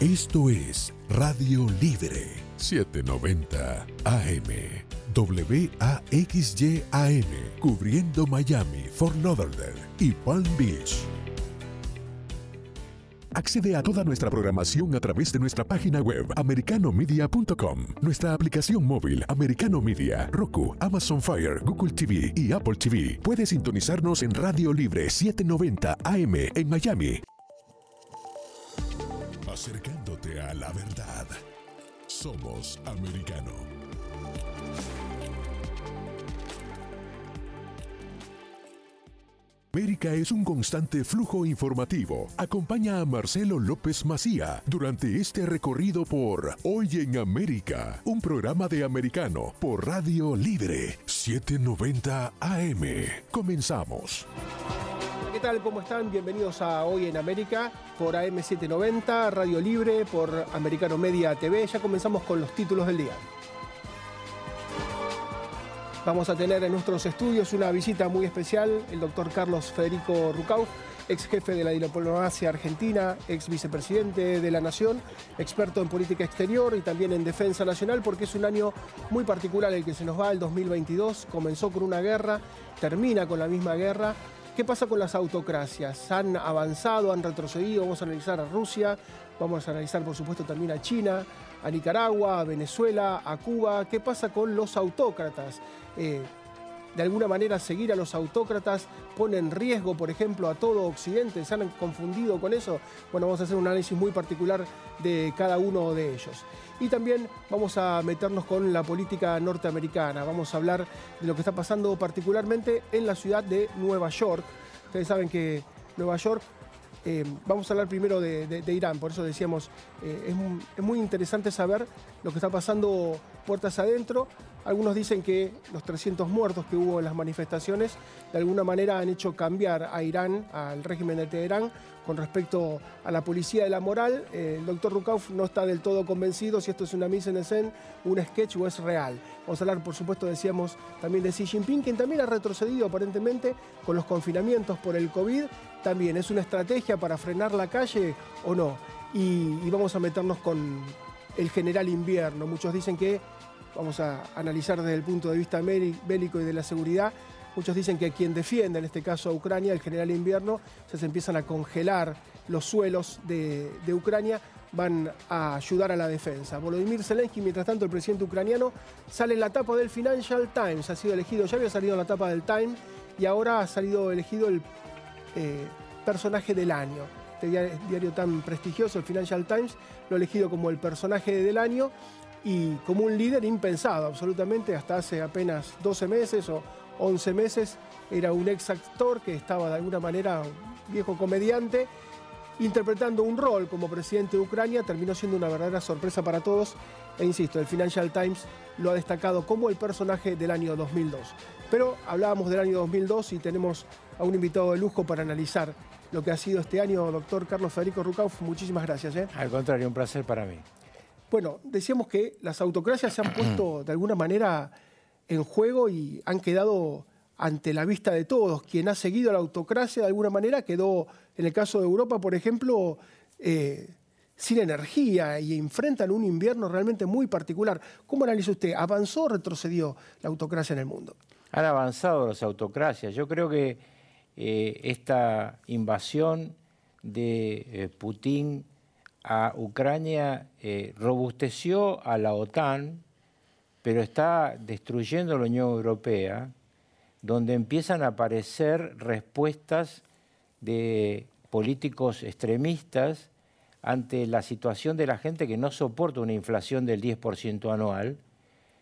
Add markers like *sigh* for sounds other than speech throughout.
Esto es Radio Libre 790 AM. WAXYAM, cubriendo Miami, Fort Lauderdale y Palm Beach. Accede a toda nuestra programación a través de nuestra página web americanomedia.com, nuestra aplicación móvil Americano Media, Roku, Amazon Fire, Google TV y Apple TV. Puedes sintonizarnos en Radio Libre 790 AM en Miami. Acercándote a la verdad. Somos americano. América es un constante flujo informativo. Acompaña a Marcelo López Macía durante este recorrido por Hoy en América, un programa de americano por Radio Libre 790 AM. Comenzamos. ¿Qué tal? ¿Cómo están? Bienvenidos a Hoy en América por AM790, Radio Libre, por Americano Media TV. Ya comenzamos con los títulos del día. Vamos a tener en nuestros estudios una visita muy especial, el doctor Carlos Federico Rucau, ex jefe de la diplomacia argentina, ex vicepresidente de la Nación, experto en política exterior y también en defensa nacional, porque es un año muy particular el que se nos va, el 2022. Comenzó con una guerra, termina con la misma guerra. ¿Qué pasa con las autocracias? ¿Han avanzado, han retrocedido? Vamos a analizar a Rusia, vamos a analizar por supuesto también a China, a Nicaragua, a Venezuela, a Cuba. ¿Qué pasa con los autócratas? Eh, de alguna manera seguir a los autócratas pone en riesgo, por ejemplo, a todo Occidente? ¿Se han confundido con eso? Bueno, vamos a hacer un análisis muy particular de cada uno de ellos. Y también vamos a meternos con la política norteamericana. Vamos a hablar de lo que está pasando particularmente en la ciudad de Nueva York. Ustedes saben que Nueva York eh, vamos a hablar primero de, Irán, por eso decíamos, eh, es, muy interesante saber lo que está pasando puertas adentro. Algunos dicen que los 300 muertos que hubo en las manifestaciones de alguna manera han hecho cambiar a Irán, al régimen de Teherán, con respecto a la policía de la moral. El doctor Rukauf no está del todo convencido si esto es una mise en escena, un sketch o es real. Vamos a hablar, por supuesto, decíamos también de Xi Jinping, quien también ha retrocedido aparentemente con los confinamientos por el COVID. También es una estrategia para frenar la calle o no. y vamos a meternos con el general invierno. Muchos dicen que vamos a analizar desde el punto de vista bélico y de la seguridad. Muchos dicen que quien defiende, en este caso a Ucrania, el general invierno, se empiezan a congelar los suelos de, Ucrania, van a ayudar a la defensa. Volodymyr Zelensky, mientras tanto, el presidente ucraniano, sale en la tapa del Financial Times, ha sido elegido, ya había salido en la tapa del Time y ahora ha salido elegido el eh, personaje del año. Este diario tan prestigioso, el Financial Times, lo ha elegido como el personaje del año y como un líder impensado absolutamente hasta hace apenas 12 meses o 11 meses. Era un ex actor que estaba de alguna manera, un viejo comediante, interpretando un rol como presidente de Ucrania. Terminó siendo una verdadera sorpresa para todos. E insisto, el Financial Times lo ha destacado como el personaje del año 2002. Pero hablábamos del año 2002 y tenemos a un invitado de lujo para analizar lo que ha sido este año, doctor Carlos Federico Rucauf. Muchísimas gracias. ¿eh? Al contrario, un placer para mí. Bueno, decíamos que las autocracias se han puesto *clears throat* de alguna manera en juego y han quedado ante la vista de todos. Quien ha seguido la autocracia de alguna manera quedó, en el caso de Europa, por ejemplo, eh, sin energía y enfrentan un invierno realmente muy particular. ¿Cómo analiza usted? ¿Avanzó o retrocedió la autocracia en el mundo? Han avanzado las autocracias. Yo creo que eh, esta invasión de eh, Putin a Ucrania eh, robusteció a la OTAN, pero está destruyendo la Unión Europea, donde empiezan a aparecer respuestas de políticos extremistas ante la situación de la gente que no soporta una inflación del 10% anual,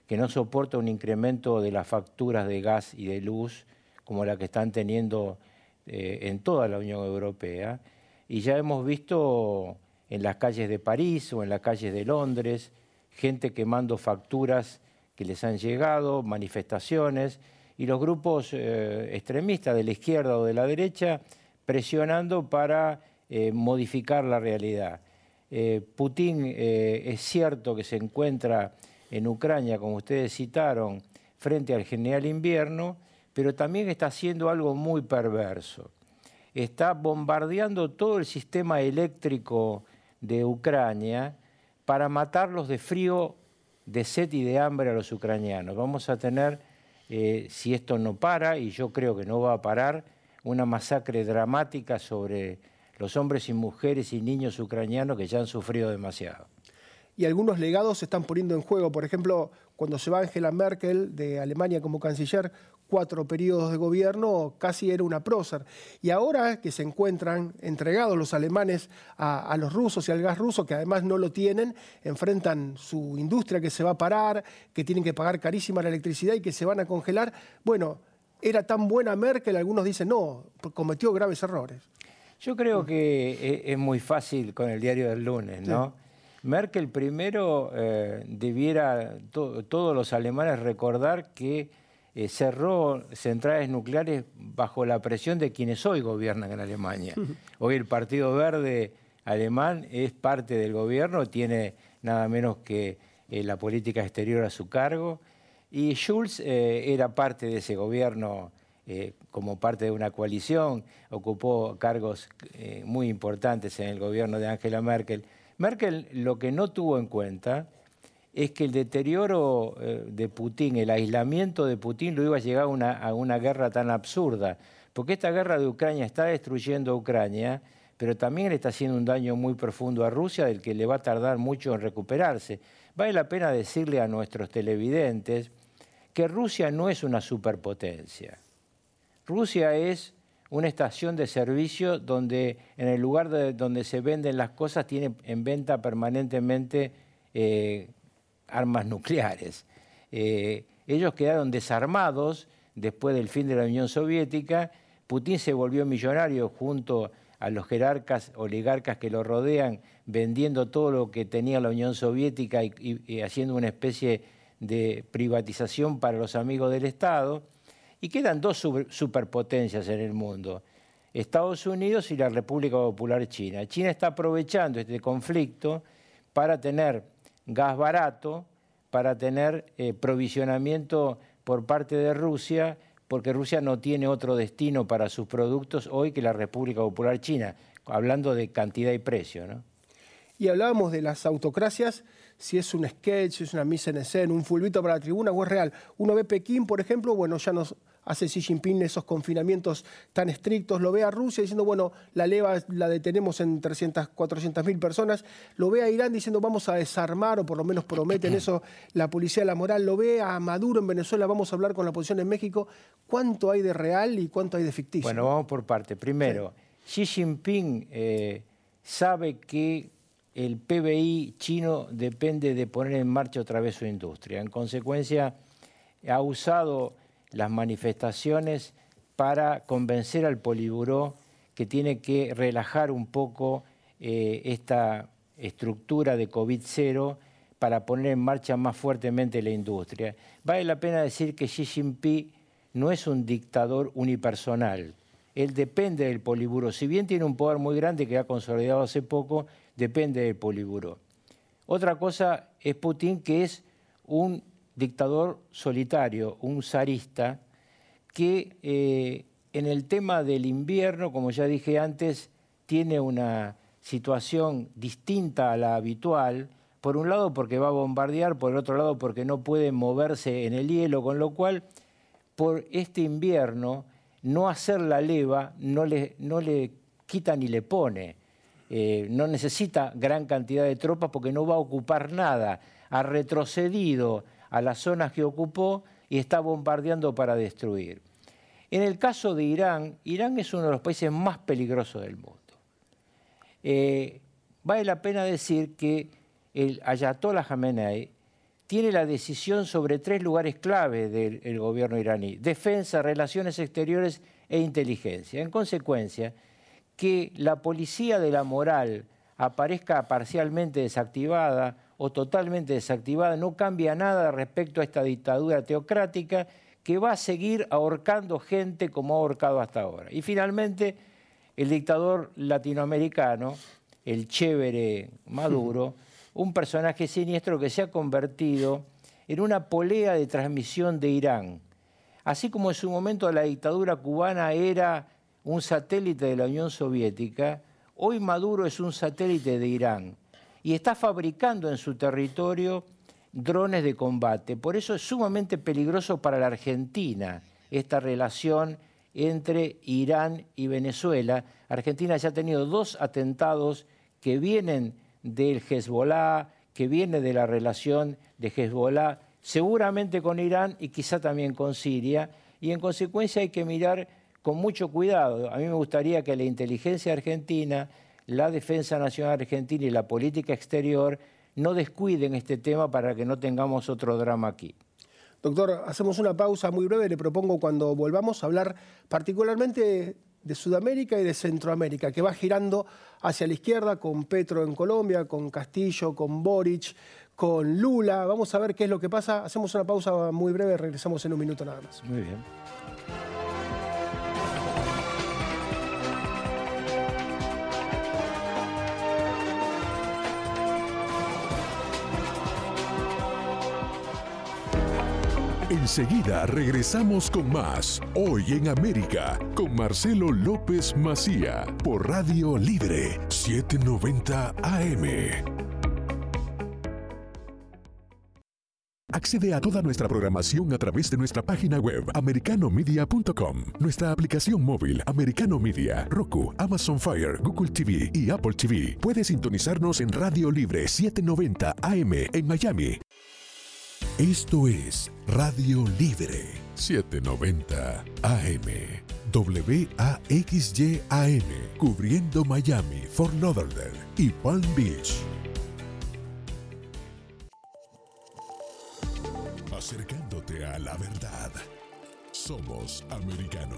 que no soporta un incremento de las facturas de gas y de luz como la que están teniendo eh, en toda la Unión Europea. Y ya hemos visto en las calles de París o en las calles de Londres, gente quemando facturas que les han llegado, manifestaciones, y los grupos eh, extremistas de la izquierda o de la derecha presionando para eh, modificar la realidad. Eh, Putin es cierto que se encuentra en Ucrania, como ustedes citaron, frente al general invierno, pero también está haciendo algo muy perverso. Está bombardeando todo el sistema eléctrico de Ucrania para matarlos de frío, de sed y de hambre a los ucranianos. Vamos a tener, eh, si esto no para, y yo creo que no va a parar, una masacre dramática sobre los hombres y mujeres y niños ucranianos que ya han sufrido demasiado. Y algunos legados se están poniendo en juego. Por ejemplo, cuando se va Angela Merkel de Alemania como canciller, cuatro periodos de gobierno, casi era una prócer. Y ahora que se encuentran entregados los alemanes a, los rusos y al gas ruso, que además no lo tienen, enfrentan su industria que se va a parar, que tienen que pagar carísima la electricidad y que se van a congelar. Bueno, era tan buena Merkel, algunos dicen, no, cometió graves errores. Yo creo que e, es muy fácil con el diario del lunes, ¿no? Merkel primero eh, debiera todos los alemanes recordar que eh, cerró centrales nucleares bajo la presión de quienes hoy gobiernan en Alemania. Hoy el Partido Verde alemán es parte del gobierno, tiene nada menos que eh, la política exterior a su cargo, y Schulz era parte de ese gobierno eh, como parte de una coalición, ocupó cargos eh, muy importantes en el gobierno de Angela Merkel. Merkel lo que no tuvo en cuenta es que el deterioro eh, de Putin, el aislamiento de Putin, lo iba a llegar a una, guerra tan absurda, porque esta guerra de Ucrania está destruyendo a Ucrania, pero también le está haciendo un daño muy profundo a Rusia, del que le va a tardar mucho en recuperarse. Vale la pena decirle a nuestros televidentes que Rusia no es una superpotencia. Rusia es una estación de servicio donde en el lugar donde se venden las cosas tiene en venta permanentemente eh, armas nucleares. Eh, ellos quedaron desarmados después del fin de la Unión Soviética. Putin se volvió millonario junto a los jerarcas, oligarcas que lo rodean, vendiendo todo lo que tenía la Unión Soviética y haciendo una especie de privatización para los amigos del Estado. Y quedan dos superpotencias en el mundo, Estados Unidos y la República Popular China. China está aprovechando este conflicto para tener gas barato, para tener eh, provisionamiento por parte de Rusia, porque Rusia no tiene otro destino para sus productos hoy que la República Popular China, hablando de cantidad y precio. ¿no? Y hablábamos de las autocracias si es un sketch, si es una mise en escena, un fulbito para la tribuna o es real. Uno ve Pekín, por ejemplo, bueno, ya nos hace Xi Jinping esos confinamientos tan estrictos, lo ve a Rusia diciendo, bueno, la leva la detenemos en 300, 400 mil personas, lo ve a Irán diciendo, vamos a desarmar, o por lo menos prometen eso la policía de la moral, lo ve a Maduro en Venezuela, vamos a hablar con la oposición en México. ¿Cuánto hay de real y cuánto hay de ficticio? Bueno, vamos por parte. Primero, Xi Jinping eh, sabe que el PBI chino depende de poner en marcha otra vez su industria. En consecuencia, ha usado las manifestaciones para convencer al Poliburó que tiene que relajar un poco eh, esta estructura de COVID-0 para poner en marcha más fuertemente la industria. Vale la pena decir que Xi Jinping no es un dictador unipersonal. Él depende del Poliburo. Si bien tiene un poder muy grande que ha consolidado hace poco, depende del Poliburo. Otra cosa es Putin, que es un dictador solitario, un zarista, que eh, en el tema del invierno, como ya dije antes, tiene una situación distinta a la habitual, por un lado porque va a bombardear, por el otro lado porque no puede moverse en el hielo, con lo cual por este invierno no hacer la leva no le, no le quita ni le pone. Eh, no necesita gran cantidad de tropas porque no va a ocupar nada. Ha retrocedido a las zonas que ocupó y está bombardeando para destruir. En el caso de Irán, Irán es uno de los países más peligrosos del mundo. Eh, vale la pena decir que el Ayatollah Khamenei tiene la decisión sobre tres lugares clave del gobierno iraní, defensa, relaciones exteriores e inteligencia. En consecuencia, que la policía de la moral aparezca parcialmente desactivada o totalmente desactivada no cambia nada respecto a esta dictadura teocrática que va a seguir ahorcando gente como ha ahorcado hasta ahora. Y finalmente, el dictador latinoamericano, el chévere Maduro, *laughs* un personaje siniestro que se ha convertido en una polea de transmisión de Irán. Así como en su momento la dictadura cubana era un satélite de la Unión Soviética, Hoy Maduro es un satélite de Irán y está fabricando en su territorio drones de combate. Por eso es sumamente peligroso para la Argentina esta relación entre Irán y Venezuela. Argentina ya ha tenido dos atentados que vienen del Hezbollah, que viene de la relación de Hezbollah, seguramente con Irán y quizá también con Siria, y en consecuencia hay que mirar con mucho cuidado. A mí me gustaría que la inteligencia argentina, la defensa nacional argentina y la política exterior no descuiden este tema para que no tengamos otro drama aquí. Doctor, hacemos una pausa muy breve. Le propongo cuando volvamos a hablar particularmente de Sudamérica y de Centroamérica, que va girando hacia la izquierda con Petro en Colombia, con Castillo, con Boric, con Lula. Vamos a ver qué es lo que pasa. Hacemos una pausa muy breve, regresamos en un minuto nada más. Muy bien. Enseguida regresamos con más Hoy en América con Marcelo López Macía por Radio Libre 790 AM. Accede a toda nuestra programación a través de nuestra página web americanomedia.com, nuestra aplicación móvil Americano Media, Roku, Amazon Fire, Google TV y Apple TV. Puedes sintonizarnos en Radio Libre 790 AM en Miami esto es Radio Libre 790 AM. WAXYAM, cubriendo Miami, Fort Lauderdale y Palm Beach. Acercándote a la verdad. Somos americano.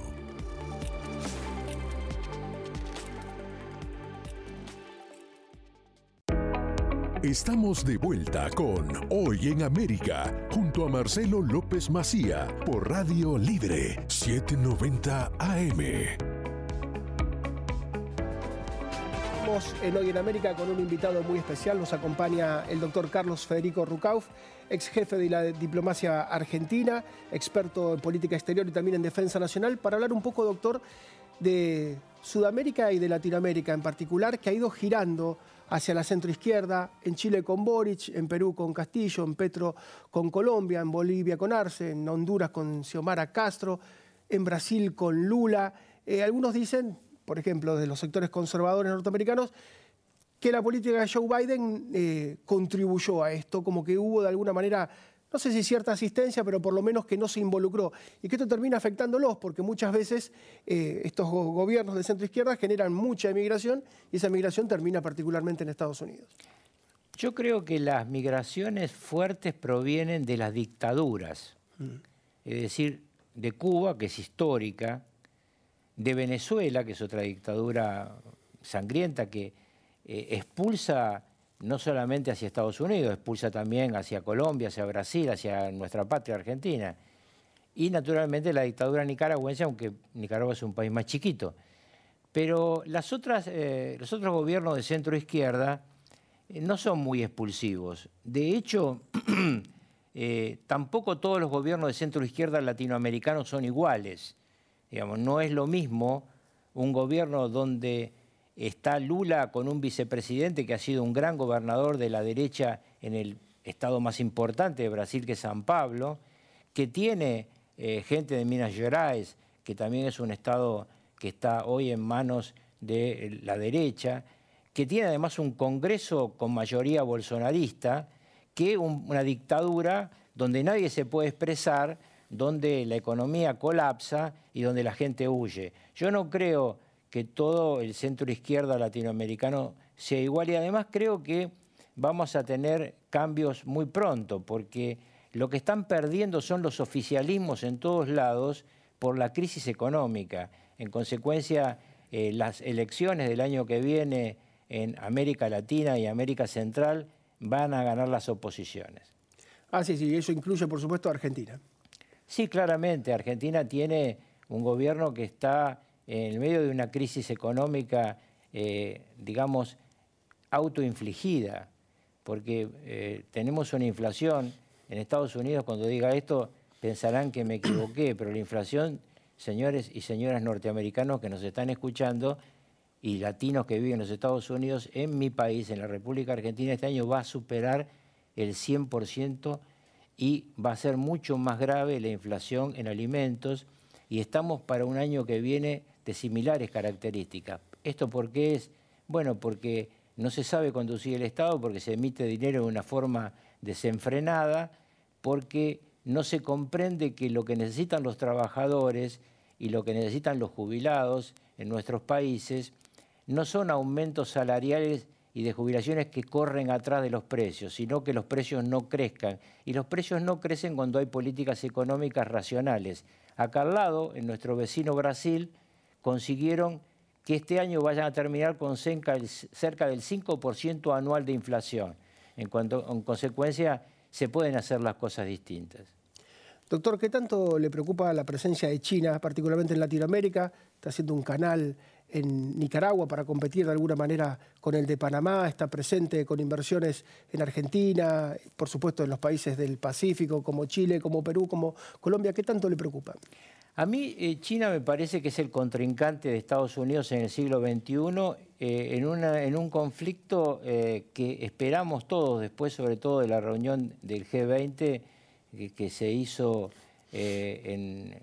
Estamos de vuelta con Hoy en América, junto a Marcelo López Macía, por Radio Libre 790 AM. Estamos en Hoy en América con un invitado muy especial. Nos acompaña el doctor Carlos Federico Rucauf, ex jefe de la diplomacia argentina, experto en política exterior y también en defensa nacional, para hablar un poco, doctor, de Sudamérica y de Latinoamérica en particular, que ha ido girando hacia la centroizquierda, en Chile con Boric, en Perú con Castillo, en Petro con Colombia, en Bolivia con Arce, en Honduras con Xiomara Castro, en Brasil con Lula. Eh, algunos dicen, por ejemplo, de los sectores conservadores norteamericanos, que la política de Joe Biden eh, contribuyó a esto, como que hubo de alguna manera no sé si cierta asistencia, pero por lo menos que no se involucró. Y que esto termina afectándolos, porque muchas veces eh, estos gobiernos de centro izquierda generan mucha emigración y esa migración termina particularmente en Estados Unidos. Yo creo que las migraciones fuertes provienen de las dictaduras, mm. es decir, de Cuba, que es histórica, de Venezuela, que es otra dictadura sangrienta que eh, expulsa no solamente hacia Estados Unidos, expulsa también hacia Colombia, hacia Brasil, hacia nuestra patria Argentina. Y naturalmente la dictadura nicaragüense, aunque Nicaragua es un país más chiquito. Pero las otras, eh, los otros gobiernos de centro izquierda eh, no son muy expulsivos. De hecho, *clears throat* eh, tampoco todos los gobiernos de centro izquierda latinoamericanos son iguales. Digamos, no es lo mismo un gobierno donde Está Lula con un vicepresidente que ha sido un gran gobernador de la derecha en el estado más importante de Brasil, que es San Pablo, que tiene eh, gente de Minas Gerais, que también es un estado que está hoy en manos de la derecha, que tiene además un Congreso con mayoría bolsonarista, que una dictadura donde nadie se puede expresar, donde la economía colapsa y donde la gente huye. Yo no creo que todo el centro izquierda latinoamericano sea igual y además creo que vamos a tener cambios muy pronto porque lo que están perdiendo son los oficialismos en todos lados por la crisis económica. En consecuencia, eh, las elecciones del año que viene en América Latina y América Central van a ganar las oposiciones. Ah, sí, sí, eso incluye por supuesto a Argentina. Sí, claramente, Argentina tiene un gobierno que está en medio de una crisis económica, eh, digamos, autoinfligida, porque eh, tenemos una inflación, en Estados Unidos cuando diga esto pensarán que me equivoqué, *clears throat* pero la inflación, señores y señoras norteamericanos que nos están escuchando, y latinos que viven en los Estados Unidos, en mi país, en la República Argentina, este año va a superar el 100% y va a ser mucho más grave la inflación en alimentos. Y estamos para un año que viene de similares características. ¿Esto por qué es? Bueno, porque no se sabe conducir el Estado, porque se emite dinero de una forma desenfrenada, porque no se comprende que lo que necesitan los trabajadores y lo que necesitan los jubilados en nuestros países no son aumentos salariales y de jubilaciones que corren atrás de los precios, sino que los precios no crezcan. Y los precios no crecen cuando hay políticas económicas racionales. Acá al lado, en nuestro vecino Brasil, consiguieron que este año vayan a terminar con cerca del 5% anual de inflación. En, cuanto, en consecuencia, se pueden hacer las cosas distintas. Doctor, ¿qué tanto le preocupa la presencia de China, particularmente en Latinoamérica? Está haciendo un canal en Nicaragua para competir de alguna manera con el de Panamá, está presente con inversiones en Argentina, por supuesto en los países del Pacífico como Chile, como Perú, como Colombia. ¿Qué tanto le preocupa? A mí eh, China me parece que es el contrincante de Estados Unidos en el siglo XXI eh, en, en, un conflicto eh, que esperamos todos, después sobre todo de la reunión del G20 que se hizo en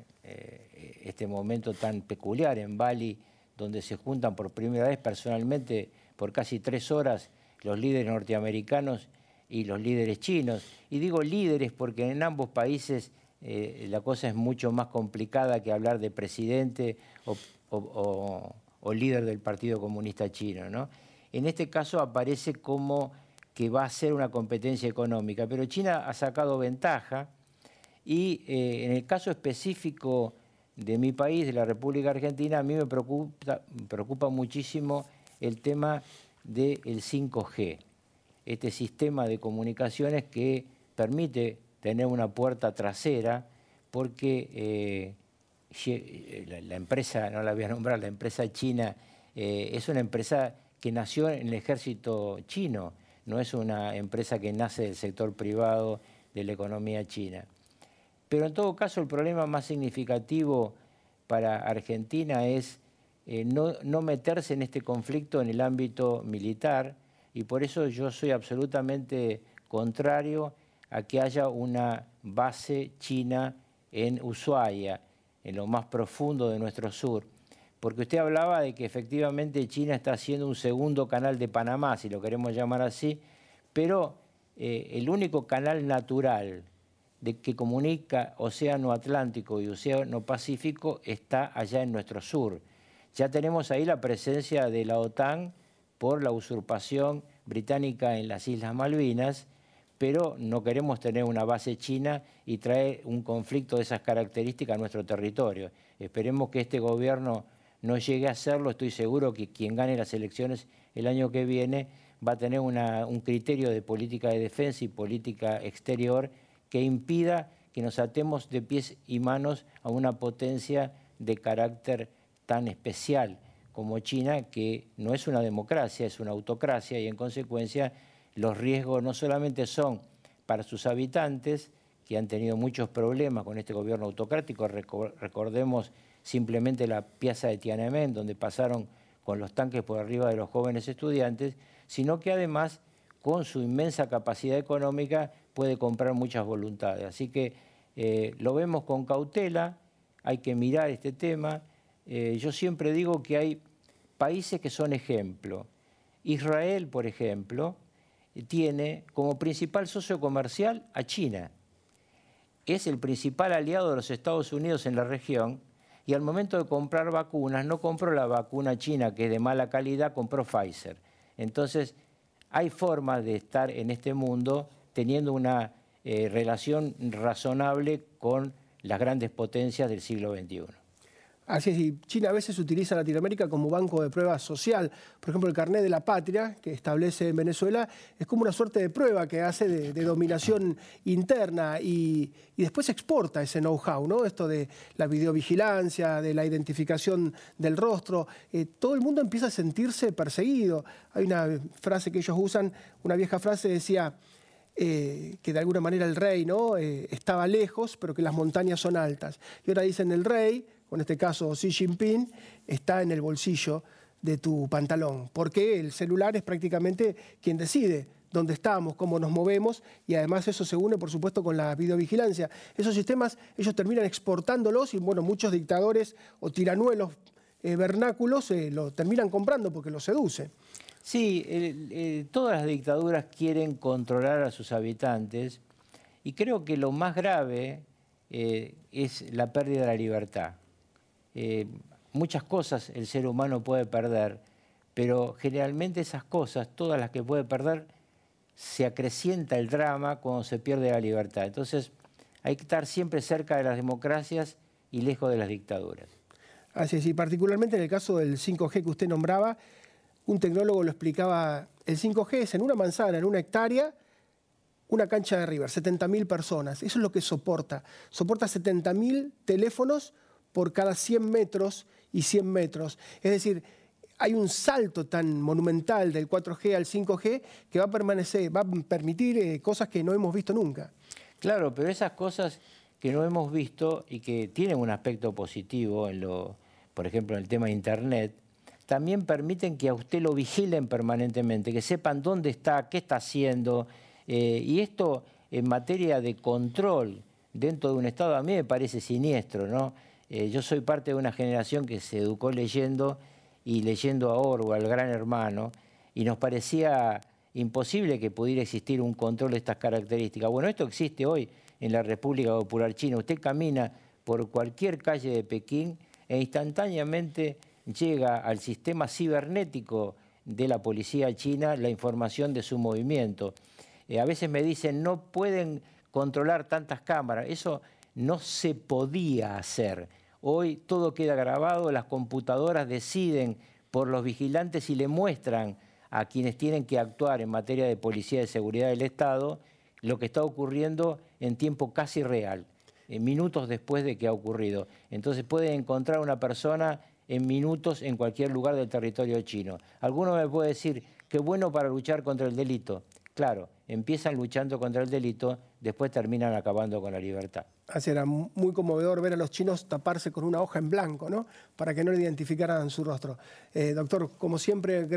este momento tan peculiar en Bali, donde se juntan por primera vez personalmente por casi tres horas los líderes norteamericanos y los líderes chinos. Y digo líderes porque en ambos países eh, la cosa es mucho más complicada que hablar de presidente o, líder del Partido Comunista Chino. ¿no? En este caso aparece como que va a ser una competencia económica, pero China ha sacado ventaja y eh, en el caso específico de mi país, de la República Argentina, a mí me preocupa, preocupa muchísimo el tema del 5G, este sistema de comunicaciones que permite tener una puerta trasera porque eh, eh, la, empresa, no la voy a nombrar, la empresa china, eh, es una empresa que nació en el ejército chino, no es una empresa que nace del sector privado de la economía china. Pero en todo caso el problema más significativo para Argentina es eh, no, meterse en este conflicto en el ámbito militar y por eso yo soy absolutamente contrario a que haya una base china en Ushuaia, en lo más profundo de nuestro sur. Porque usted hablaba de que efectivamente China está haciendo un segundo canal de Panamá, si lo queremos llamar así, pero eh, el único canal natural de que comunica Océano Atlántico y Océano Pacífico está allá en nuestro sur. Ya tenemos ahí la presencia de la OTAN por la usurpación británica en las Islas Malvinas, pero no queremos tener una base china y traer un conflicto de esas características a nuestro territorio. Esperemos que este gobierno no llegue a hacerlo. Estoy seguro que quien gane las elecciones el año que viene va a tener un criterio de política de defensa y política exterior que impida que nos atemos de pies y manos a una potencia de carácter tan especial como China, que no es una democracia, es una autocracia y en consecuencia los riesgos no solamente son para sus habitantes, que han tenido muchos problemas con este gobierno autocrático, recordemos simplemente la piazza de Tiananmen, donde pasaron con los tanques por arriba de los jóvenes estudiantes, sino que además con su inmensa capacidad económica puede comprar muchas voluntades. Así que eh, lo vemos con cautela, hay que mirar este tema. Eh, yo siempre digo que hay países que son ejemplo. Israel, por ejemplo, tiene como principal socio comercial a China. Es el principal aliado de los Estados Unidos en la región y al momento de comprar vacunas no compró la vacuna china que es de mala calidad, compró Pfizer. Entonces, hay formas de estar en este mundo teniendo una eh, relación razonable con las grandes potencias del siglo XXI. Así es, y China a veces utiliza Latinoamérica como banco de prueba social. Por ejemplo, el carnet de la patria que establece en Venezuela es como una suerte de prueba que hace de, dominación interna y, después exporta ese know-how, ¿no? Esto de la videovigilancia, de la identificación del rostro. Eh, todo el mundo empieza a sentirse perseguido. Hay una frase que ellos usan, una vieja frase decía eh, que de alguna manera el rey ¿no? Eh, estaba lejos, pero que las montañas son altas. Y ahora dicen el rey, con este caso Xi Jinping, está en el bolsillo de tu pantalón, porque el celular es prácticamente quien decide dónde estamos, cómo nos movemos y además eso se une, por supuesto, con la videovigilancia. Esos sistemas ellos terminan exportándolos y, bueno, muchos dictadores o tiranuelos eh, vernáculos eh, lo terminan comprando porque los seduce. Sí, todas las dictaduras quieren controlar a sus habitantes y creo que lo más grave eh, es la pérdida de la libertad. Muchas cosas el ser humano puede perder, pero generalmente esas cosas, todas las que puede perder, se acrecienta el drama cuando se pierde la libertad. Entonces hay que estar siempre cerca de las democracias y lejos de las dictaduras. Así es, y particularmente en el caso del 5G que usted nombraba, un tecnólogo lo explicaba, el 5G es en una manzana, en una hectárea, una cancha de River, 70.000 personas. Eso es lo que soporta. Soporta 70.000 teléfonos por cada 100 metros y 100 metros. Es decir, hay un salto tan monumental del 4G al 5G que va a permanecer, va a permitir eh, cosas que no hemos visto nunca. Claro, pero esas cosas que no hemos visto y que tienen un aspecto positivo, en por ejemplo, en el tema de Internet, también permiten que a usted lo vigilen permanentemente, que sepan dónde está, qué está haciendo. Eh, y esto en materia de control dentro de un Estado a mí me parece siniestro. ¿no? Eh, yo soy parte de una generación que se educó leyendo y leyendo a Orwell, al gran hermano, y nos parecía imposible que pudiera existir un control de estas características. Bueno, esto existe hoy en la República Popular China. Usted camina por cualquier calle de Pekín e instantáneamente llega al sistema cibernético de la policía china la información de su movimiento. Eh, a veces me dicen, no pueden controlar tantas cámaras. Eso no se podía hacer. Hoy todo queda grabado, las computadoras deciden por los vigilantes y le muestran a quienes tienen que actuar en materia de policía de seguridad del Estado lo que está ocurriendo en tiempo casi real, en minutos después de que ha ocurrido. Entonces puede encontrar una persona en minutos en cualquier lugar del territorio chino. Alguno me puede decir, qué bueno para luchar contra el delito. Claro, empiezan luchando contra el delito, después terminan acabando con la libertad. Así era muy conmovedor ver a los chinos taparse con una hoja en blanco, ¿no? Para que no le identificaran su rostro. Eh, doctor, como siempre,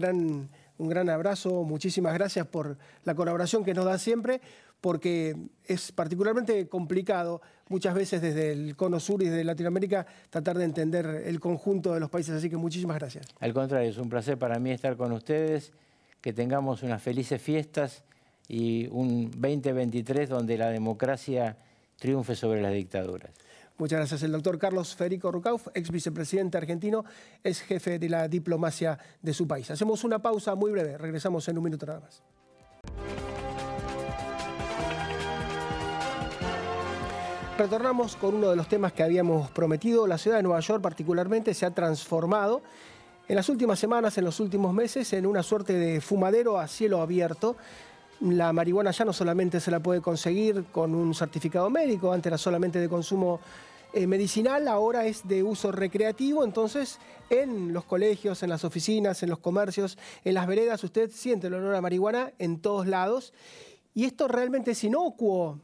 un gran abrazo, muchísimas gracias por la colaboración que nos da siempre, porque es particularmente complicado muchas veces desde el cono sur y desde Latinoamérica tratar de entender el conjunto de los países, así que muchísimas gracias. Al contrario, es un placer para mí estar con ustedes, que tengamos unas felices fiestas y un 2023 donde la democracia triunfe sobre las dictaduras. Muchas gracias. El doctor Carlos Federico Rucauf, ex vicepresidente argentino, es jefe de la diplomacia de su país. Hacemos una pausa muy breve, regresamos en un minuto nada más. Retornamos con uno de los temas que habíamos prometido. La ciudad de Nueva York particularmente se ha transformado en las últimas semanas, en los últimos meses, en una suerte de fumadero a cielo abierto la marihuana ya no solamente se la puede conseguir con un certificado médico, antes era solamente de consumo eh, medicinal, ahora es de uso recreativo, entonces en los colegios, en las oficinas, en los comercios, en las veredas, usted siente el olor a marihuana en todos lados. Y esto realmente es inocuo,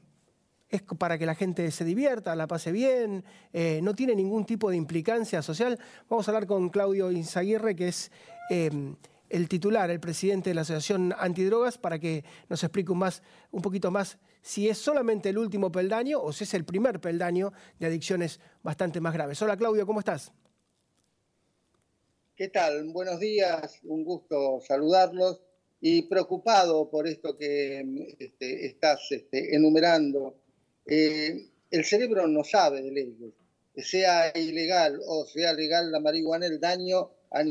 es para que la gente se divierta, la pase bien, eh, no tiene ningún tipo de implicancia social. Vamos a hablar con Claudio Inzaguirre, que es... Eh, el titular, el presidente de la Asociación Antidrogas, para que nos explique un, más, un poquito más si es solamente el último peldaño o si es el primer peldaño de adicciones bastante más graves. Hola Claudio, ¿cómo estás? ¿Qué tal? Buenos días, un gusto saludarlos y preocupado por esto que este, estás este, enumerando. Eh, el cerebro no sabe de leyes, sea ilegal o sea legal la marihuana, el daño a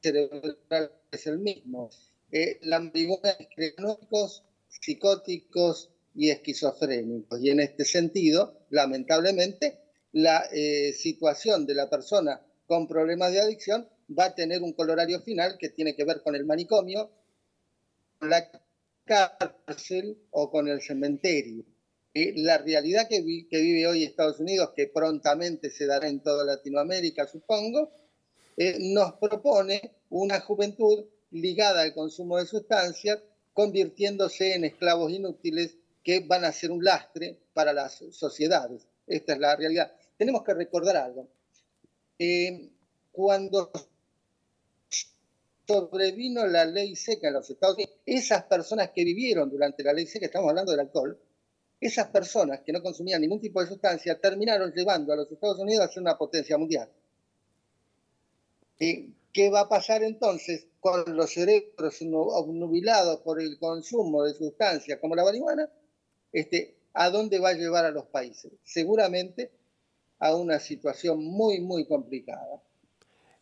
cerebral es el mismo. Eh, la marihuana es cronóticos, psicóticos y esquizofrénicos. Y en este sentido, lamentablemente, la eh, situación de la persona con problemas de adicción va a tener un colorario final que tiene que ver con el manicomio, con la cárcel o con el cementerio. Eh, la realidad que, que vive hoy Estados Unidos, que prontamente se dará en toda Latinoamérica, supongo, eh, nos propone una juventud ligada al consumo de sustancias, convirtiéndose en esclavos inútiles que van a ser un lastre para las sociedades. Esta es la realidad. Tenemos que recordar algo. Eh, cuando sobrevino la ley seca en los Estados Unidos, esas personas que vivieron durante la ley seca, estamos hablando del alcohol, esas personas que no consumían ningún tipo de sustancia terminaron llevando a los Estados Unidos a ser una potencia mundial. ¿Y ¿Qué va a pasar entonces con los cerebros obnubilados por el consumo de sustancias como la marihuana? Este, ¿A dónde va a llevar a los países? Seguramente a una situación muy, muy complicada.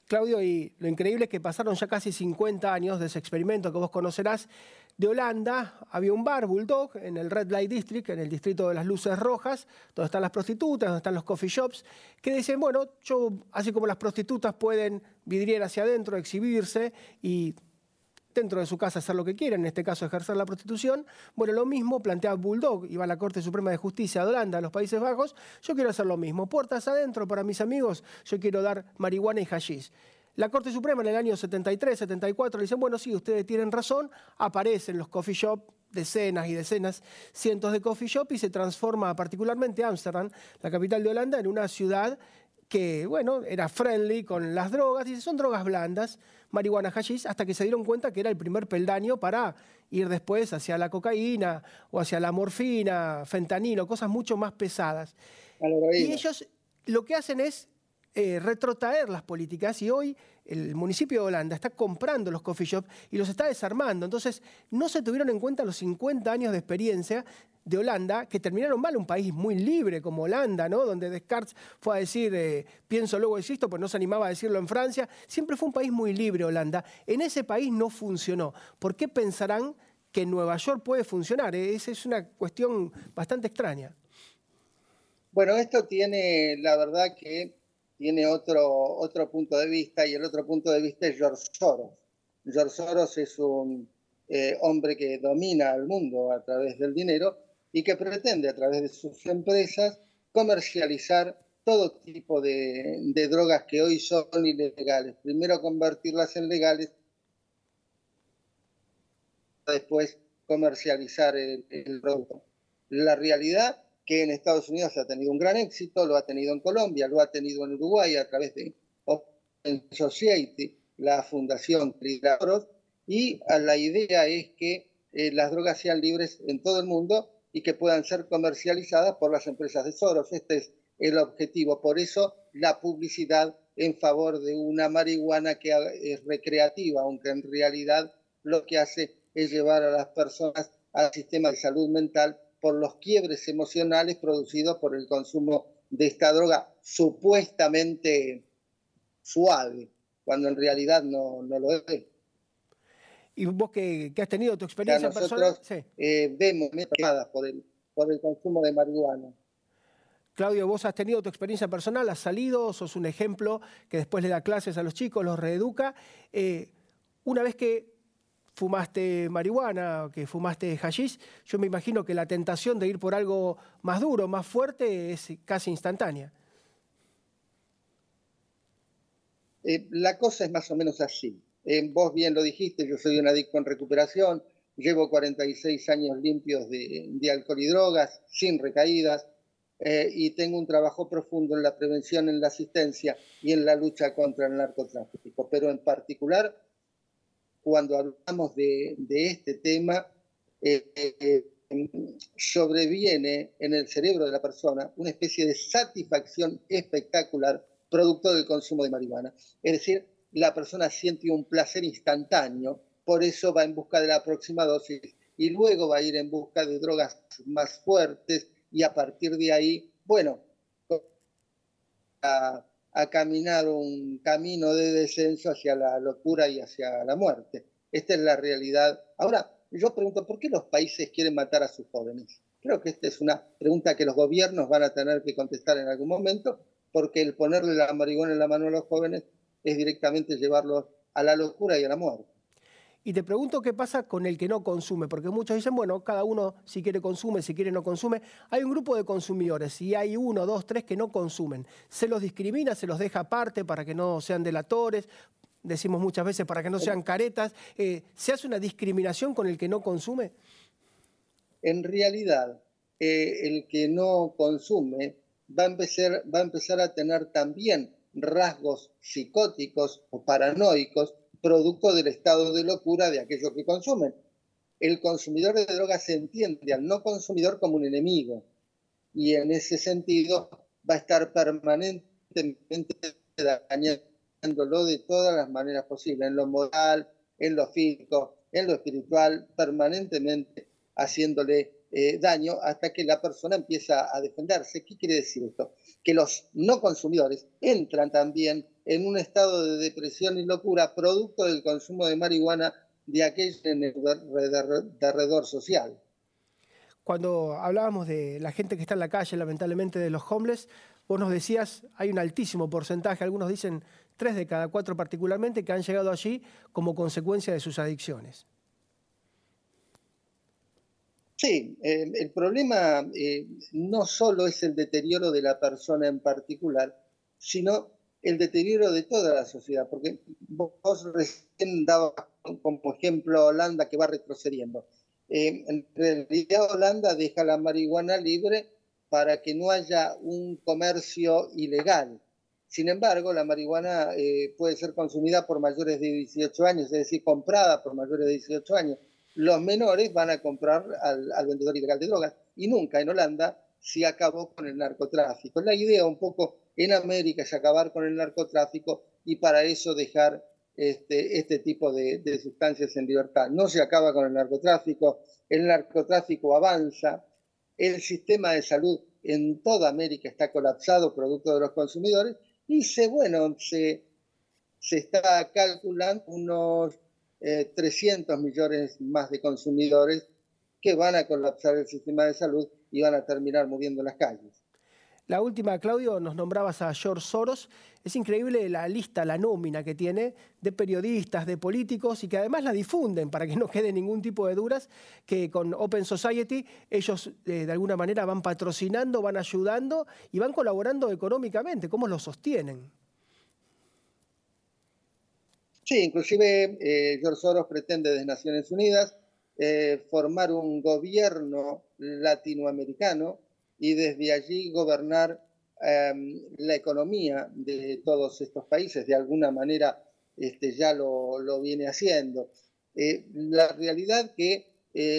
Claudio, y lo increíble es que pasaron ya casi 50 años de ese experimento que vos conocerás de Holanda. Había un bar, Bulldog, en el Red Light District, en el distrito de las luces rojas, donde están las prostitutas, donde están los coffee shops, que dicen, bueno, yo, así como las prostitutas pueden vidriar hacia adentro, exhibirse y dentro de su casa hacer lo que quieren, en este caso ejercer la prostitución. Bueno, lo mismo plantea Bulldog, iba a la Corte Suprema de Justicia de Holanda, a los Países Bajos, yo quiero hacer lo mismo. Puertas adentro para mis amigos, yo quiero dar marihuana y hashish. La Corte Suprema en el año 73, 74 le dicen, bueno, sí, ustedes tienen razón, aparecen los coffee shop, decenas y decenas, cientos de coffee shop y se transforma particularmente Ámsterdam, la capital de Holanda, en una ciudad que, bueno, era friendly con las drogas, dice, son drogas blandas, marihuana, hashish, hasta que se dieron cuenta que era el primer peldaño para ir después hacia la cocaína o hacia la morfina, fentanilo, cosas mucho más pesadas. Y ellos lo que hacen es eh, retrotraer las políticas y hoy el municipio de Holanda está comprando los coffee shops y los está desarmando. Entonces, no se tuvieron en cuenta los 50 años de experiencia de Holanda, que terminaron mal, un país muy libre como Holanda, ¿no? donde Descartes fue a decir, eh, pienso, luego existo, pues no se animaba a decirlo en Francia. Siempre fue un país muy libre Holanda. En ese país no funcionó. ¿Por qué pensarán que Nueva York puede funcionar? Esa es una cuestión bastante extraña. Bueno, esto tiene, la verdad que tiene otro, otro punto de vista y el otro punto de vista es George Soros. George Soros es un eh, hombre que domina al mundo a través del dinero y que pretende a través de sus empresas comercializar todo tipo de, drogas que hoy son ilegales. Primero convertirlas en legales, después comercializar el, el producto. La realidad que en Estados Unidos ha tenido un gran éxito, lo ha tenido en Colombia, lo ha tenido en Uruguay a través de Open Society, la Fundación Cridaros, y la idea es que eh, las drogas sean libres en todo el mundo y que puedan ser comercializadas por las empresas de Soros. Este es el objetivo. Por eso la publicidad en favor de una marihuana que es recreativa, aunque en realidad lo que hace es llevar a las personas al sistema de salud mental por los quiebres emocionales producidos por el consumo de esta droga supuestamente suave, cuando en realidad no, lo es. ¿Y vos que, has tenido tu experiencia personal? Eh, vemos por el, por el consumo de marihuana. Claudio, vos has tenido tu experiencia personal, has salido, sos un ejemplo que después le da clases a los chicos, los reeduca. Eh, una vez que fumaste marihuana, que fumaste hashish, yo me imagino que la tentación de ir por algo más duro, más fuerte, es casi instantánea. Eh, la cosa es más o menos así. Eh, vos bien lo dijiste, yo soy un adicto en recuperación, llevo 46 años limpios de, alcohol y drogas, sin recaídas, eh, y tengo un trabajo profundo en la prevención, en la asistencia y en la lucha contra el narcotráfico. Pero en particular cuando hablamos de, este tema, eh, eh, sobreviene en el cerebro de la persona una especie de satisfacción espectacular producto del consumo de marihuana. Es decir, la persona siente un placer instantáneo, por eso va en busca de la próxima dosis y luego va a ir en busca de drogas más fuertes y a partir de ahí, bueno, a caminar un camino de descenso hacia la locura y hacia la muerte. Esta es la realidad. Ahora, yo pregunto, ¿por qué los países quieren matar a sus jóvenes? Creo que esta es una pregunta que los gobiernos van a tener que contestar en algún momento, porque el ponerle la marihuana en la mano a los jóvenes es directamente llevarlos a la locura y a la muerte. Y te pregunto qué pasa con el que no consume, porque muchos dicen, bueno, cada uno si quiere consume, si quiere no consume. Hay un grupo de consumidores y hay uno, dos, tres que no consumen. Se los discrimina, se los deja aparte para que no sean delatores, decimos muchas veces para que no sean caretas. Eh, ¿Se hace una discriminación con el que no consume? En realidad, eh, el que no consume va a, empezar, va a empezar a tener también rasgos psicóticos o paranoicos producto del estado de locura de aquellos que consumen. El consumidor de drogas se entiende al no consumidor como un enemigo y en ese sentido va a estar permanentemente dañándolo de todas las maneras posibles, en lo moral, en lo físico, en lo espiritual, permanentemente haciéndole eh, daño hasta que la persona empieza a defenderse. ¿Qué quiere decir esto? Que los no consumidores entran también en un estado de depresión y locura producto del consumo de marihuana de aquel en el social. Cuando hablábamos de la gente que está en la calle, lamentablemente de los homeless, vos nos decías, hay un altísimo porcentaje, algunos dicen tres de cada cuatro particularmente, que han llegado allí como consecuencia de sus adicciones. Sí, eh, el problema eh, no solo es el deterioro de la persona en particular, sino el deterioro de toda la sociedad, porque vos recién dabas como ejemplo Holanda que va retrocediendo. Eh, en realidad Holanda deja la marihuana libre para que no haya un comercio ilegal. Sin embargo, la marihuana puede ser consumida por mayores de 18 años, es decir, comprada por mayores de 18 años los menores van a comprar al, vendedor ilegal de drogas. Y nunca en Holanda se acabó con el narcotráfico. La idea un poco en América es acabar con el narcotráfico y para eso dejar este, este tipo de, de, sustancias en libertad. No se acaba con el narcotráfico, el narcotráfico avanza, el sistema de salud en toda América está colapsado producto de los consumidores y se, bueno, se, se está calculando unos 300 eh, millones más de consumidores que van a colapsar el sistema de salud y van a terminar muriendo en las calles. La última, Claudio, nos nombrabas a George Soros. Es increíble la lista, la nómina que tiene de periodistas, de políticos y que además la difunden para que no quede ningún tipo de dudas, que con Open Society ellos eh, de alguna manera van patrocinando, van ayudando y van colaborando económicamente. ¿Cómo lo sostienen? Sí, inclusive eh, George Soros pretende desde Naciones Unidas eh, formar un gobierno latinoamericano y desde allí gobernar em, la economía de todos estos países. De alguna manera este, ya lo, lo, viene haciendo. Eh, la realidad que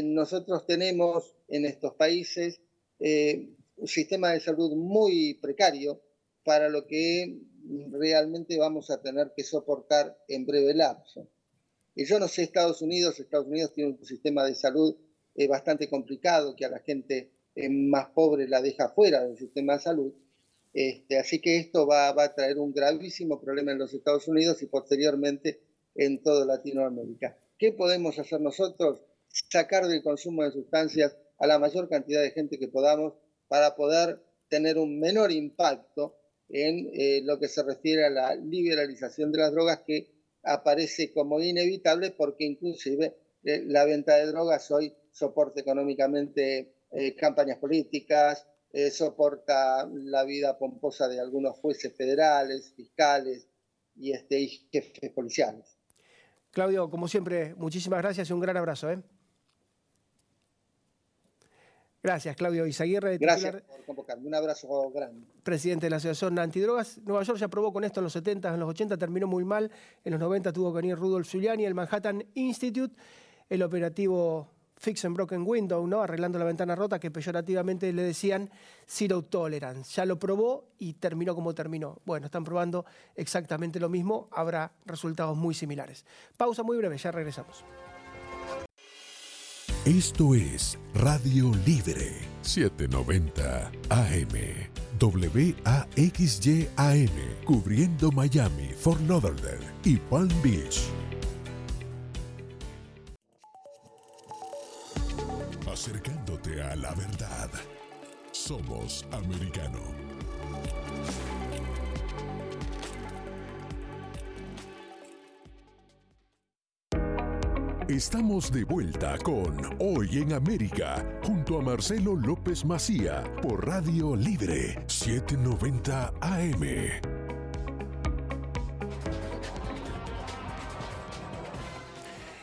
nosotros tenemos en estos países un sistema de salud muy precario para lo que realmente vamos a tener que soportar en breve lapso. Yo no sé Estados Unidos, Estados Unidos tiene un sistema de salud eh, bastante complicado que a la gente eh, más pobre la deja fuera del sistema de salud. Este, así que esto va, va, a traer un gravísimo problema en los Estados Unidos y posteriormente en toda Latinoamérica. ¿Qué podemos hacer nosotros? Sacar del consumo de sustancias a la mayor cantidad de gente que podamos para poder tener un menor impacto en eh, lo que se refiere a la liberalización de las drogas que aparece como inevitable porque inclusive eh, la venta de drogas hoy soporta económicamente eh, campañas políticas, soporta la vida pomposa de algunos jueces federales, fiscales y, este, y jefes policiales. Claudio, como siempre, muchísimas gracias y un gran abrazo. Gracias, Claudio Izaguirre. Gracias por convocarme. Un abrazo grande. Presidente de la Asociación Antidrogas. Nueva York ya probó con esto en los 70, en los 80 terminó muy mal. En los 90 tuvo que venir Rudolf Giuliani, el Manhattan Institute, el operativo Fix and Broken Window, ¿no? arreglando la ventana rota, que peyorativamente le decían Zero Tolerance. Ya lo probó y terminó como terminó. Bueno, están probando exactamente lo mismo, habrá resultados muy similares. Pausa muy breve, ya regresamos. Esto es Radio Libre 790 AM. WAXYAM, cubriendo Miami, Fort Lauderdale y Palm Beach. Acercándote a la verdad. Somos americano. Estamos de vuelta con Hoy en América, junto a Marcelo López Macía, por Radio Libre 790 AM.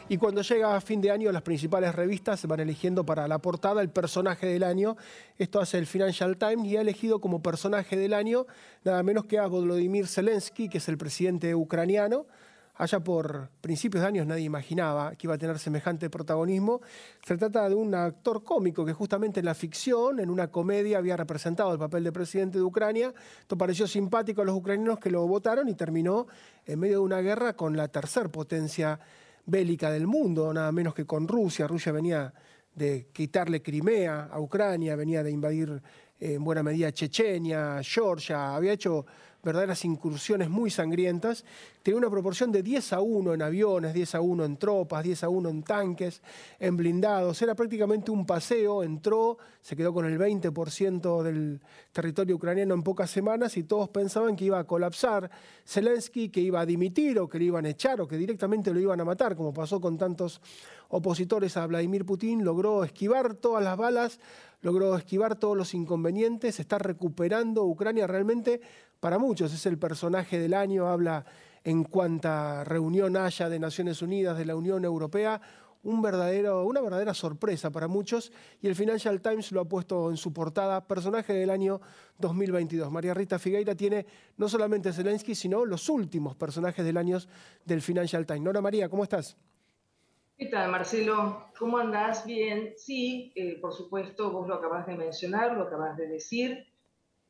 Y cuando llega a fin de año, las principales revistas se van eligiendo para la portada el personaje del año. Esto hace el Financial Times y ha elegido como personaje del año nada menos que a Volodymyr Zelensky, que es el presidente ucraniano. Allá por principios de años nadie imaginaba que iba a tener semejante protagonismo. Se trata de un actor cómico que justamente en la ficción, en una comedia, había representado el papel de presidente de Ucrania. Esto pareció simpático a los ucranianos que lo votaron y terminó en medio de una guerra con la tercer potencia bélica del mundo, nada menos que con Rusia. Rusia venía de quitarle Crimea a Ucrania, venía de invadir en buena medida Chechenia, Georgia, había hecho verdaderas incursiones muy sangrientas, tenía una proporción de 10 a 1 en aviones, 10 a 1 en tropas, 10 a 1 en tanques, en blindados. Era prácticamente un paseo, entró, se quedó con el 20% del territorio ucraniano en pocas semanas y todos pensaban que iba a colapsar Zelensky, que iba a dimitir o que le iban a echar o que directamente lo iban a matar, como pasó con tantos opositores a Vladimir Putin, logró esquivar todas las balas, logró esquivar todos los inconvenientes, está recuperando Ucrania realmente para muchos es el personaje del año, habla en cuanta reunión haya de Naciones Unidas, de la Unión Europea, un verdadero, una verdadera sorpresa para muchos y el Financial Times lo ha puesto en su portada personaje del año 2022. María Rita Figueira tiene no solamente Zelensky, sino los últimos personajes del año del Financial Times. Nora María, ¿cómo estás? ¿Qué tal, Marcelo? ¿Cómo andás? Bien. Sí, eh, por supuesto, vos lo acabas de mencionar, lo acabas de decir.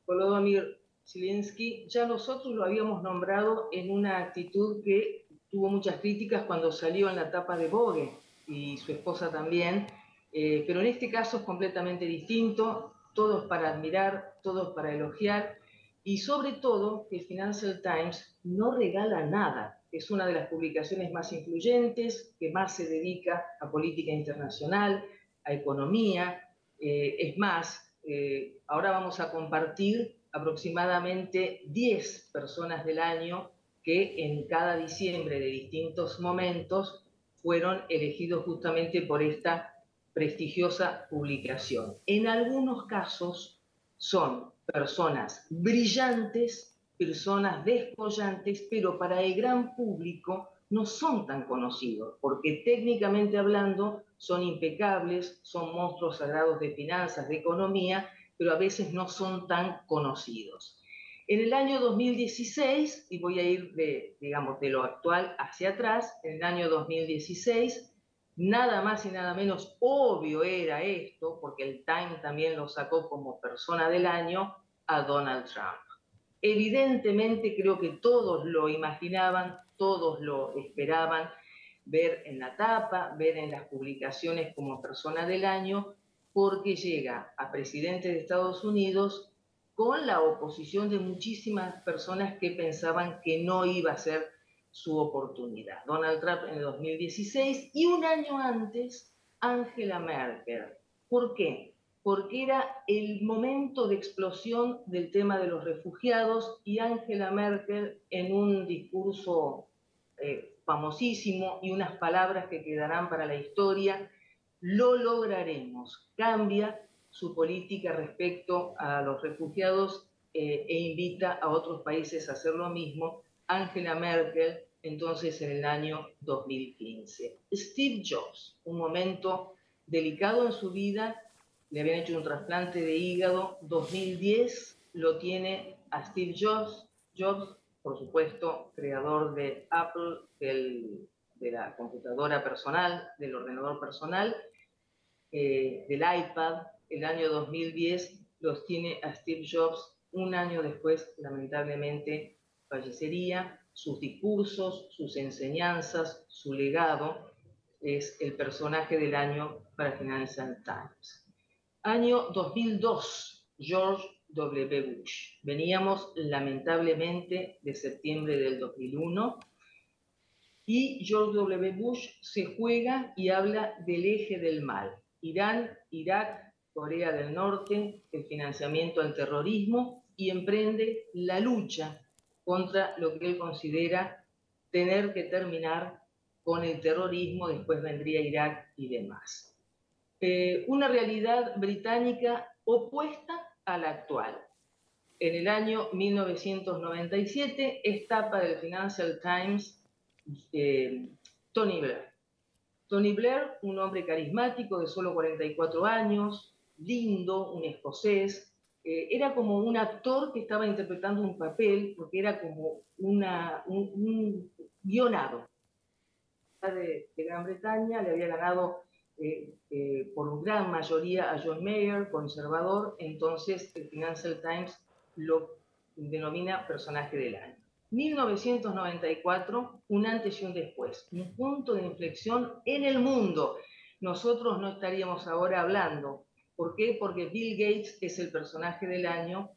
Volodymyr Zelensky, ya nosotros lo habíamos nombrado en una actitud que tuvo muchas críticas cuando salió en la etapa de Vogue y su esposa también, eh, pero en este caso es completamente distinto, todo es para admirar, todo es para elogiar y sobre todo que el Financial Times no regala nada, es una de las publicaciones más influyentes, que más se dedica a política internacional, a economía, eh, es más, eh, ahora vamos a compartir aproximadamente 10 personas del año que en cada diciembre de distintos momentos fueron elegidos justamente por esta prestigiosa publicación. En algunos casos son personas brillantes, personas despollantes, pero para el gran público no son tan conocidos, porque técnicamente hablando son impecables, son monstruos sagrados de finanzas, de economía, pero a veces no son tan conocidos. En el año 2016, y voy a ir de, digamos, de lo actual hacia atrás, en el año 2016, nada más y nada menos obvio era esto, porque el Time también lo sacó como persona del año, a Donald Trump. Evidentemente creo que todos lo imaginaban, todos lo esperaban ver en la tapa, ver en las publicaciones como persona del año, porque llega a presidente de Estados Unidos con la oposición de muchísimas personas que pensaban que no iba a ser su oportunidad. Donald Trump en el 2016 y un año antes Angela Merkel. ¿Por qué? Porque era el momento de explosión del tema de los refugiados y Angela Merkel en un discurso eh, famosísimo y unas palabras que quedarán para la historia lo lograremos. Cambia su política respecto a los refugiados eh, e invita a otros países a hacer lo mismo. Angela Merkel, entonces en el año 2015. Steve Jobs, un momento delicado en su vida, le habían hecho un trasplante de hígado, 2010 lo tiene a Steve Jobs, Jobs, por supuesto, creador de Apple, de la computadora personal, del ordenador personal, eh, del iPad, el año 2010, los tiene a Steve Jobs. Un año después, lamentablemente, fallecería. Sus discursos, sus enseñanzas, su legado es el personaje del año para Financial Times. Año 2002, George W. Bush. Veníamos lamentablemente de septiembre del 2001 y George W. Bush se juega y habla del eje del mal. Irán, Irak, Corea del Norte, el financiamiento al terrorismo y emprende la lucha contra lo que él considera tener que terminar con el terrorismo, después vendría Irak y demás. Eh, una realidad británica opuesta a la actual. En el año 1997 es tapa del Financial Times eh, Tony Blair Tony Blair, un hombre carismático de solo 44 años, lindo, un escocés, eh, era como un actor que estaba interpretando un papel, porque era como un, guionado. De, de, Gran Bretaña le había ganado eh, eh, por gran mayoría a John Mayer, conservador, entonces el Financial Times lo denomina personaje del año. 1994, un antes y un después, un punto de inflexión en el mundo. Nosotros no estaríamos ahora hablando. ¿Por qué? Porque Bill Gates es el personaje del año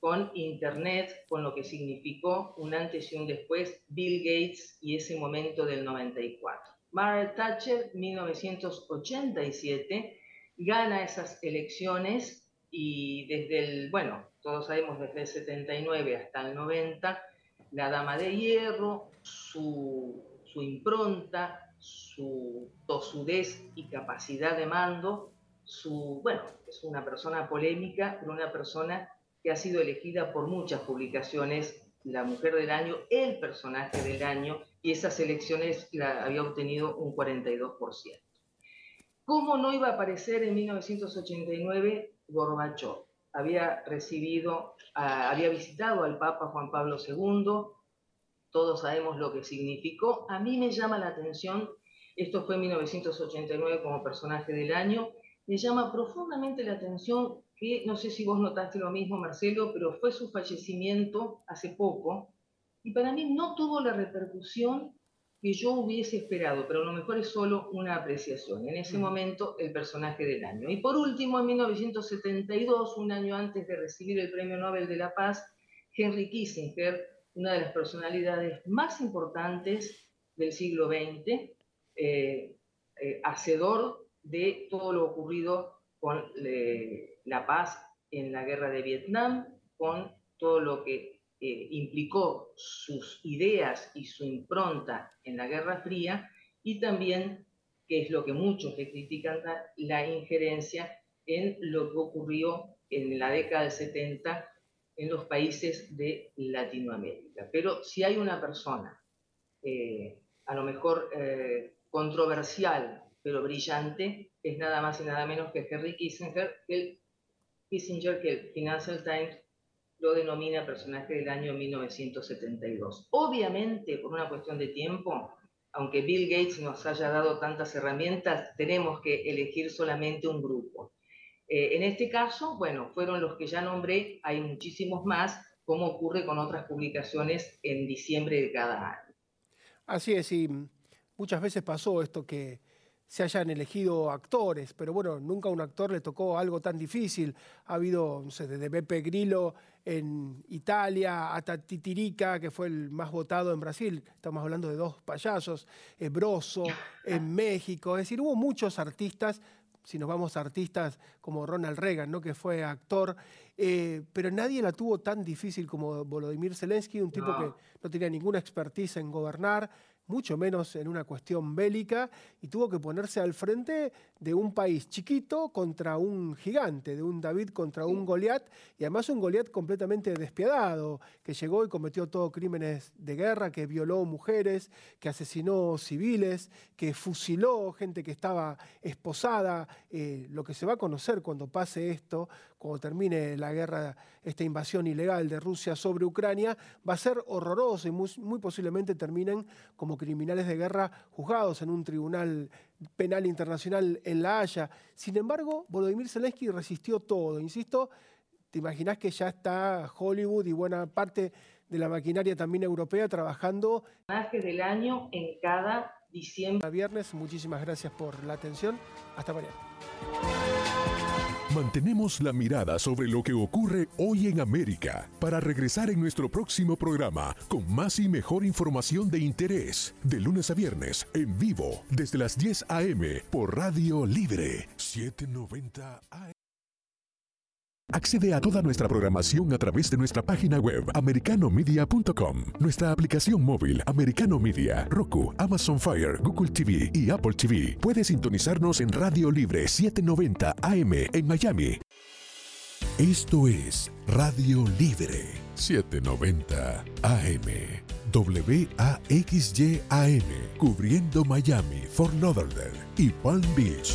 con Internet, con lo que significó un antes y un después, Bill Gates y ese momento del 94. Margaret Thatcher, 1987, gana esas elecciones y desde el, bueno, todos sabemos desde el 79 hasta el 90, la Dama de Hierro, su, impronta, su tosudez y capacidad de mando, su, bueno, es una persona polémica, pero una persona que ha sido elegida por muchas publicaciones, la mujer del año, el personaje del año, y esas elecciones la había obtenido un 42%. ¿Cómo no iba a aparecer en 1989 Gorbachev? había recibido, había visitado al Papa Juan Pablo II, todos sabemos lo que significó. A mí me llama la atención, esto fue en 1989 como personaje del año, me llama profundamente la atención que, no sé si vos notaste lo mismo, Marcelo, pero fue su fallecimiento hace poco, y para mí no tuvo la repercusión que yo hubiese esperado, pero a lo mejor es solo una apreciación. En ese momento, el personaje del año. Y por último, en 1972, un año antes de recibir el Premio Nobel de la Paz, Henry Kissinger, una de las personalidades más importantes del siglo XX, eh, eh, hacedor de todo lo ocurrido con la paz en la guerra de Vietnam, con todo lo que eh, implicó sus ideas y su impronta en la Guerra Fría y también, que es lo que muchos critican, la injerencia en lo que ocurrió en la década del 70 en los países de Latinoamérica. Pero si hay una persona, eh, a lo mejor eh, controversial, pero brillante, es nada más y nada menos que Henry Kissinger, Kissinger que el Financial Times lo denomina personaje del año 1972. Obviamente, por una cuestión de tiempo, aunque Bill Gates nos haya dado tantas herramientas, tenemos que elegir solamente un grupo. Eh, en este caso, bueno, fueron los que ya nombré, hay muchísimos más, como ocurre con otras publicaciones en diciembre de cada año. Así es, y muchas veces pasó esto que se hayan elegido actores, pero bueno, nunca a un actor le tocó algo tan difícil. Ha habido, no sé, desde Beppe Grillo en Italia hasta Titirica, que fue el más votado en Brasil, estamos hablando de dos payasos, eh, Broso en México, es decir, hubo muchos artistas, si nos vamos a artistas como Ronald Reagan, ¿no? que fue actor, eh, pero nadie la tuvo tan difícil como Volodymyr Zelensky, un tipo que no tenía ninguna expertise en gobernar, mucho menos en una cuestión bélica, y tuvo que ponerse al frente de un país chiquito contra un gigante, de un David contra un Goliat, y además un Goliat completamente despiadado, que llegó y cometió todos crímenes de guerra, que violó mujeres, que asesinó civiles, que fusiló gente que estaba esposada, eh, lo que se va a conocer cuando pase esto, cuando termine la guerra, esta invasión ilegal de Rusia sobre Ucrania, va a ser horroroso y muy, posiblemente terminen como criminales de guerra juzgados en un tribunal penal internacional en La Haya. Sin embargo, Volodymyr Zelensky resistió todo. Insisto, te imaginas que ya está Hollywood y buena parte de la maquinaria también europea trabajando. Más que del año en cada diciembre. Viernes, muchísimas gracias por la atención. Hasta mañana. Mantenemos la mirada sobre lo que ocurre hoy en América para regresar en nuestro próximo programa con más y mejor información de interés de lunes a viernes en vivo desde las 10 a.m. por Radio Libre 790 AM. Accede a toda nuestra programación a través de nuestra página web americanomedia.com, nuestra aplicación móvil Americano Media, Roku, Amazon Fire, Google TV y Apple TV. Puedes sintonizarnos en Radio Libre 790 AM en Miami. Esto es Radio Libre 790 AM. WAXYAM, cubriendo Miami, Fort Lauderdale y Palm Beach.